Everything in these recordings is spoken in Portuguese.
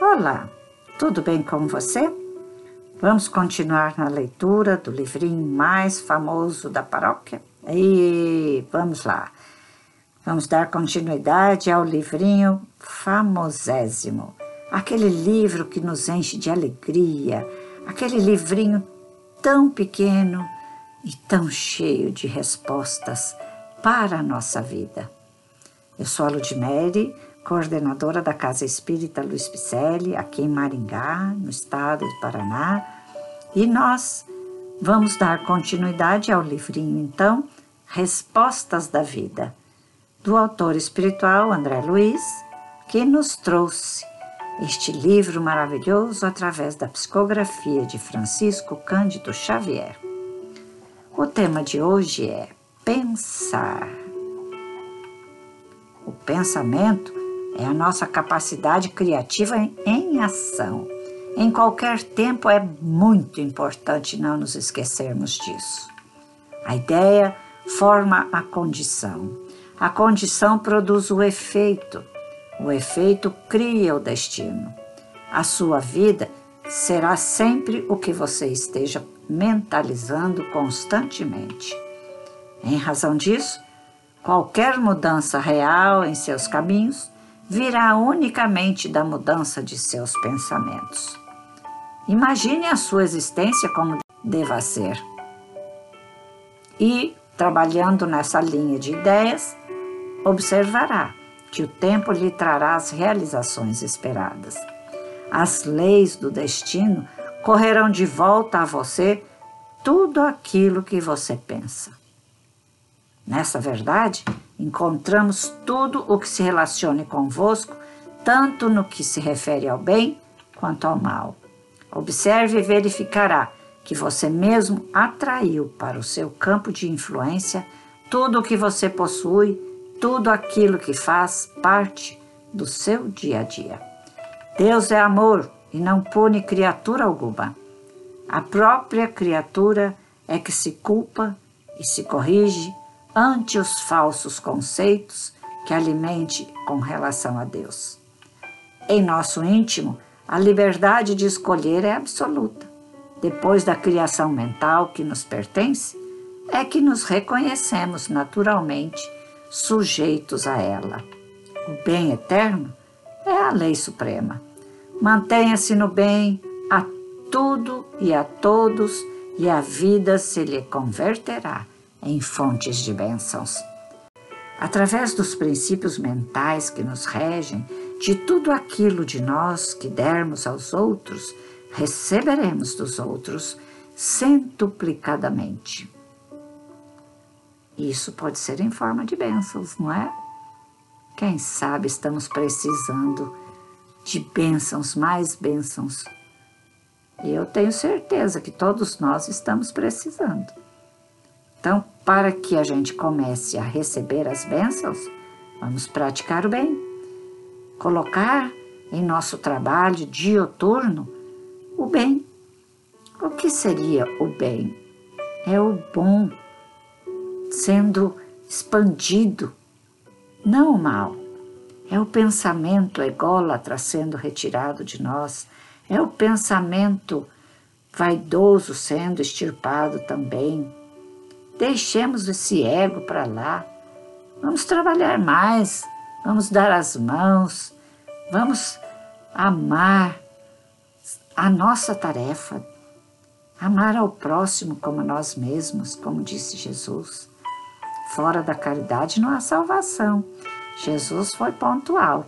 Olá, tudo bem com você? Vamos continuar na leitura do livrinho mais famoso da paróquia? E vamos lá. Vamos dar continuidade ao livrinho famosésimo, aquele livro que nos enche de alegria, aquele livrinho tão pequeno e tão cheio de respostas para a nossa vida. Eu sou a Ludmere, coordenadora da Casa Espírita Luiz Picelli, aqui em Maringá, no estado do Paraná, e nós vamos dar continuidade ao livrinho, então, Respostas da Vida, do autor espiritual André Luiz, que nos trouxe este livro maravilhoso através da psicografia de Francisco Cândido Xavier. O tema de hoje é pensar. O pensamento é a nossa capacidade criativa em ação. Em qualquer tempo é muito importante não nos esquecermos disso. A ideia forma a condição. A condição produz o efeito. O efeito cria o destino. A sua vida será sempre o que você esteja mentalizando constantemente. Em razão disso, qualquer mudança real em seus caminhos virá unicamente da mudança de seus pensamentos. Imagine a sua existência como deva ser. E, trabalhando nessa linha de ideias, observará que o tempo lhe trará as realizações esperadas. As leis do destino correrão de volta a você tudo aquilo que você pensa. Nessa verdade, encontramos tudo o que se relacione convosco, tanto no que se refere ao bem quanto ao mal. Observe e verificará que você mesmo atraiu para o seu campo de influência tudo o que você possui, tudo aquilo que faz parte do seu dia a dia. Deus é amor e não pune criatura alguma. A própria criatura é que se culpa e se corrige ante os falsos conceitos que alimente com relação a Deus. Em nosso íntimo, a liberdade de escolher é absoluta. Depois da criação mental que nos pertence, é que nos reconhecemos naturalmente sujeitos a ela. O bem eterno é a lei suprema. Mantenha-se no bem a tudo e a todos, e a vida se lhe converterá em fontes de bênçãos. Através dos princípios mentais que nos regem, de tudo aquilo de nós que dermos aos outros, receberemos dos outros centuplicadamente. Isso pode ser em forma de bênçãos, não é? Quem sabe estamos precisando de bênçãos, mais bênçãos. E eu tenho certeza que todos nós estamos precisando. Então, para que a gente comece a receber as bênçãos, vamos praticar o bem. Colocar em nosso trabalho dioturno o bem. O que seria o bem? É o bom sendo expandido, não o mal. É o pensamento ególatra sendo retirado de nós, é o pensamento vaidoso sendo extirpado também Deixemos esse ego para lá. Vamos trabalhar mais, vamos dar as mãos, vamos amar a nossa tarefa, amar ao próximo como nós mesmos, como disse Jesus. Fora da caridade não há salvação. Jesus foi pontual.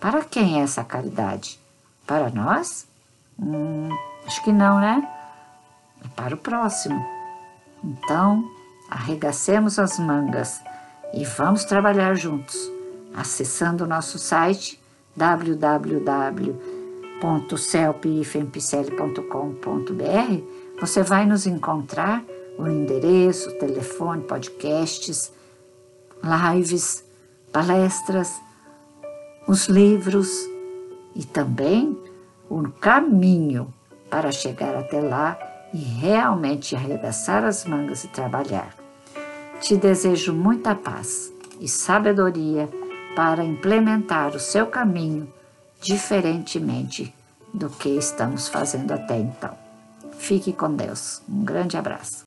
Para quem é essa caridade? Para nós? Hum, acho que não, né? É para o próximo. Então, arregacemos as mangas e vamos trabalhar juntos. Acessando o nosso site www.celpifempicele.com.br, você vai nos encontrar o endereço, telefone, podcasts, lives, palestras, os livros e também o caminho para chegar até lá e realmente arregaçar as mangas e trabalhar. Te desejo muita paz e sabedoria para implementar o seu caminho diferentemente do que estamos fazendo até então. Fique com Deus. Um grande abraço.